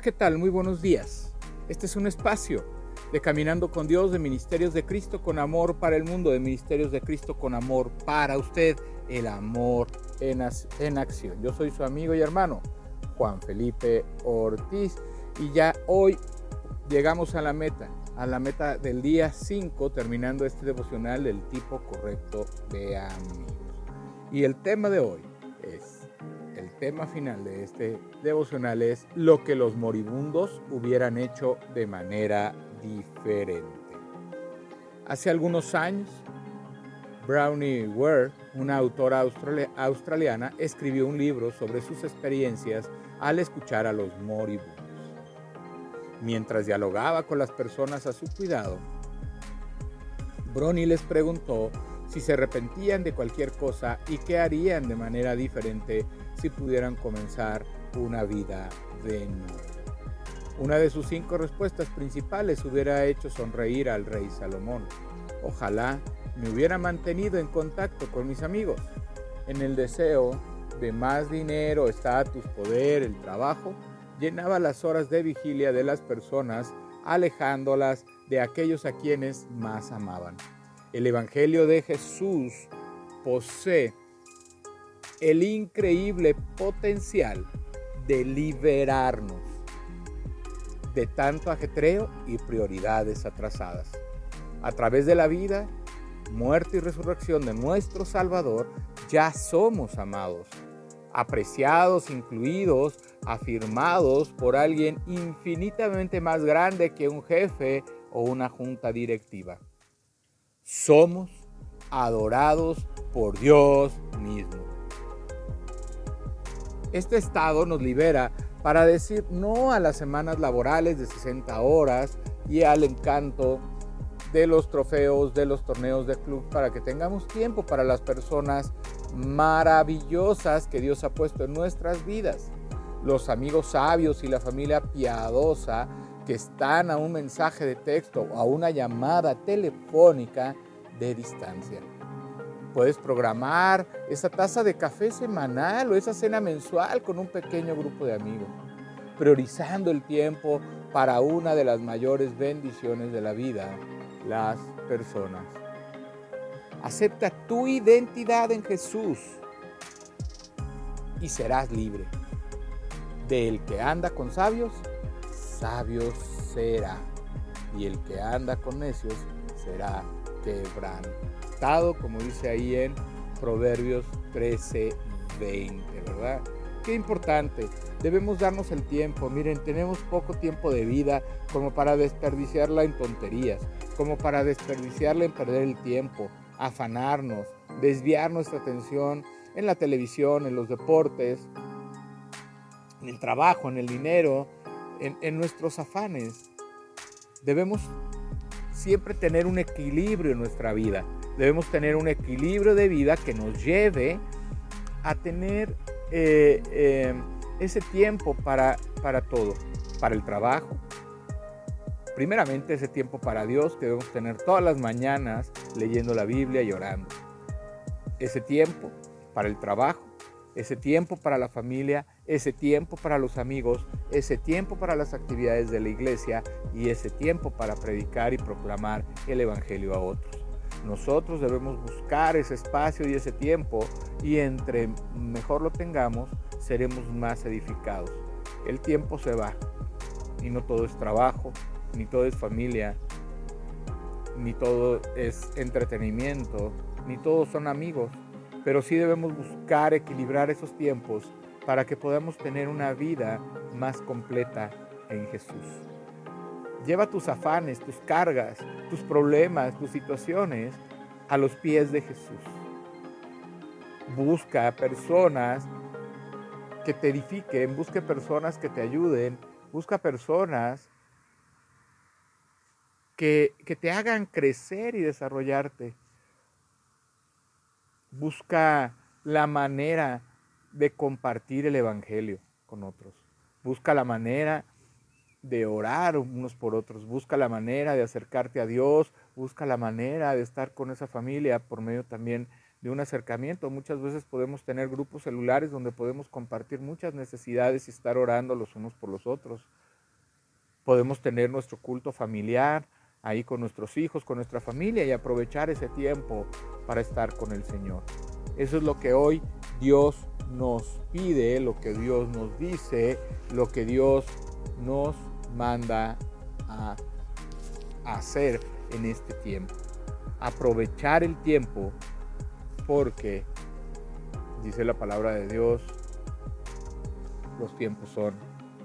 ¿qué tal? Muy buenos días. Este es un espacio de Caminando con Dios, de Ministerios de Cristo con amor para el mundo, de Ministerios de Cristo con amor para usted, el amor en, en acción. Yo soy su amigo y hermano, Juan Felipe Ortiz, y ya hoy llegamos a la meta, a la meta del día 5, terminando este devocional del tipo correcto de amigos. Y el tema de hoy es tema final de este devocional es lo que los moribundos hubieran hecho de manera diferente. Hace algunos años, Brownie Ware, una autora australiana, escribió un libro sobre sus experiencias al escuchar a los moribundos. Mientras dialogaba con las personas a su cuidado, Brownie les preguntó si se arrepentían de cualquier cosa y qué harían de manera diferente si pudieran comenzar una vida de nuevo. Una de sus cinco respuestas principales hubiera hecho sonreír al rey Salomón. Ojalá me hubiera mantenido en contacto con mis amigos. En el deseo de más dinero, estatus, poder, el trabajo, llenaba las horas de vigilia de las personas, alejándolas de aquellos a quienes más amaban. El Evangelio de Jesús posee el increíble potencial de liberarnos de tanto ajetreo y prioridades atrasadas. A través de la vida, muerte y resurrección de nuestro Salvador, ya somos amados, apreciados, incluidos, afirmados por alguien infinitamente más grande que un jefe o una junta directiva. Somos adorados por Dios mismo. Este estado nos libera para decir no a las semanas laborales de 60 horas y al encanto de los trofeos, de los torneos de club, para que tengamos tiempo para las personas maravillosas que Dios ha puesto en nuestras vidas. Los amigos sabios y la familia piadosa que están a un mensaje de texto o a una llamada telefónica de distancia. Puedes programar esa taza de café semanal o esa cena mensual con un pequeño grupo de amigos, priorizando el tiempo para una de las mayores bendiciones de la vida, las personas. Acepta tu identidad en Jesús y serás libre. Del que anda con sabios, sabio será. Y el que anda con necios será quebrantado, como dice ahí en Proverbios 13, 20, ¿verdad? Qué importante, debemos darnos el tiempo. Miren, tenemos poco tiempo de vida como para desperdiciarla en tonterías, como para desperdiciarla en perder el tiempo, afanarnos, desviar nuestra atención en la televisión, en los deportes, en el trabajo, en el dinero, en, nuestros afanes. Debemos siempre tener un equilibrio en nuestra vida. Debemos tener un equilibrio de vida que nos lleve a tener eh, eh, ese tiempo para, para todo, para el trabajo. Primeramente ese tiempo para Dios que debemos tener todas las mañanas leyendo la Biblia y orando. Ese tiempo para el trabajo, ese tiempo para la familia, ese tiempo para los amigos, ese tiempo para las actividades de la iglesia y ese tiempo para predicar y proclamar el Evangelio a otros. Nosotros debemos buscar ese espacio y ese tiempo y entre mejor lo tengamos, seremos más edificados. El tiempo se va y no todo es trabajo, ni todo es familia, ni todo es entretenimiento, ni todos son amigos pero sí debemos buscar equilibrar esos tiempos para que podamos tener una vida más completa en Jesús. Lleva tus afanes, tus cargas, tus problemas, tus situaciones a los pies de Jesús. Busca personas que te edifiquen, busca personas que te ayuden, busca personas que, que te hagan crecer y desarrollarte. Busca la manera de compartir el Evangelio con otros. Busca la manera de orar unos por otros. Busca la manera de acercarte a Dios. Busca la manera de estar con esa familia por medio también de un acercamiento. Muchas veces podemos tener grupos celulares donde podemos compartir muchas necesidades y estar orando los unos por los otros. podemos tener nuestro culto familiar ahí con nuestros hijos, con nuestra familia y aprovechar ese tiempo para estar con el Señor. Eso es lo que hoy Dios nos pide, lo que Dios nos dice, lo que Dios nos manda a hacer en este tiempo. Aprovechar el tiempo porque, dice la palabra de Dios, los tiempos son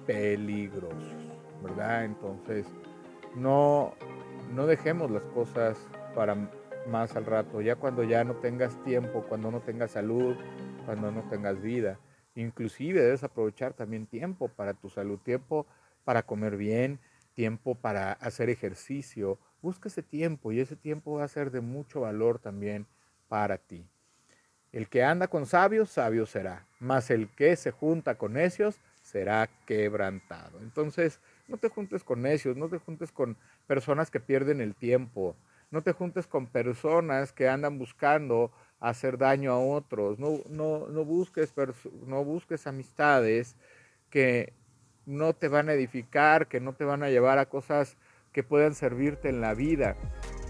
peligrosos, ¿verdad? Entonces, no, no dejemos las cosas para más al rato, ya cuando ya no tengas tiempo, cuando no tengas salud, cuando no tengas vida. Inclusive debes aprovechar también tiempo para tu salud, tiempo para comer bien, tiempo para hacer ejercicio. Busca ese tiempo y ese tiempo va a ser de mucho valor también para ti. El que anda con sabios, sabio será, mas el que se junta con necios será quebrantado. Entonces, no te juntes con necios, no te juntes con personas que pierden el tiempo, no te juntes con personas que andan buscando hacer daño a otros, no, no, no, busques, no busques amistades que no te van a edificar, que no te van a llevar a cosas que puedan servirte en la vida.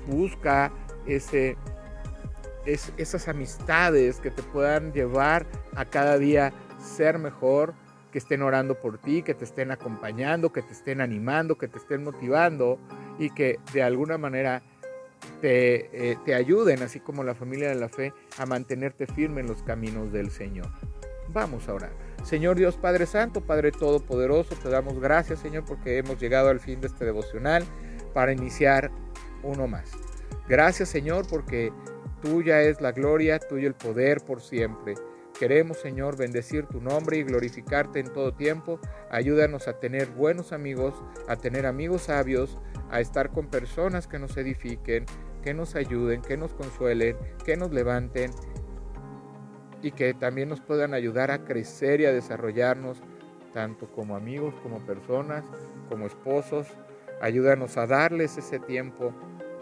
Busca ese, esas amistades que te puedan llevar a cada día ser mejor, que estén orando por ti, que te estén acompañando, que te estén animando, que te estén motivando y que de alguna manera te, eh, te ayuden, así como la familia de la fe, a mantenerte firme en los caminos del Señor. Vamos a orar. Señor Dios Padre Santo, Padre Todopoderoso, te damos gracias, Señor, porque hemos llegado al fin de este devocional para iniciar uno más. Gracias, Señor, porque tuya es la gloria, tuyo el poder por siempre. Queremos, Señor, bendecir tu nombre y glorificarte en todo tiempo. Ayúdanos a tener buenos amigos, a tener amigos sabios, a estar con personas que nos edifiquen, que nos ayuden, que nos consuelen, que nos levanten y que también nos puedan ayudar a crecer y a desarrollarnos tanto como amigos, como personas, como esposos. Ayúdanos a darles ese tiempo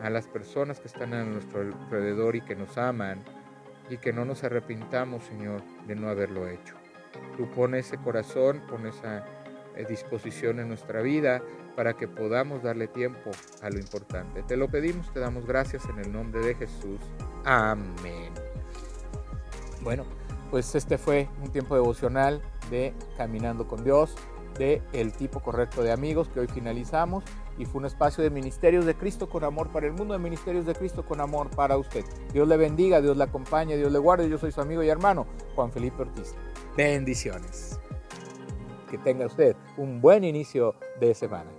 a las personas que están a nuestro alrededor y que nos aman y que no nos arrepintamos, Señor, de no haberlo hecho. Tú pones ese corazón, pones esa eh, disposición en nuestra vida para que podamos darle tiempo a lo importante. Te lo pedimos, te damos gracias en el nombre de Jesús. Amén. Bueno, pues este fue un tiempo devocional de Caminando con Dios, de El tipo correcto de amigos que hoy finalizamos y fue un espacio de Ministerios de Cristo con amor para el mundo, de Ministerios de Cristo con amor para usted. Dios le bendiga, Dios le acompañe, Dios le guarde. Yo soy su amigo y hermano Juan Felipe Ortiz. Bendiciones. Que tenga usted un buen inicio de semana.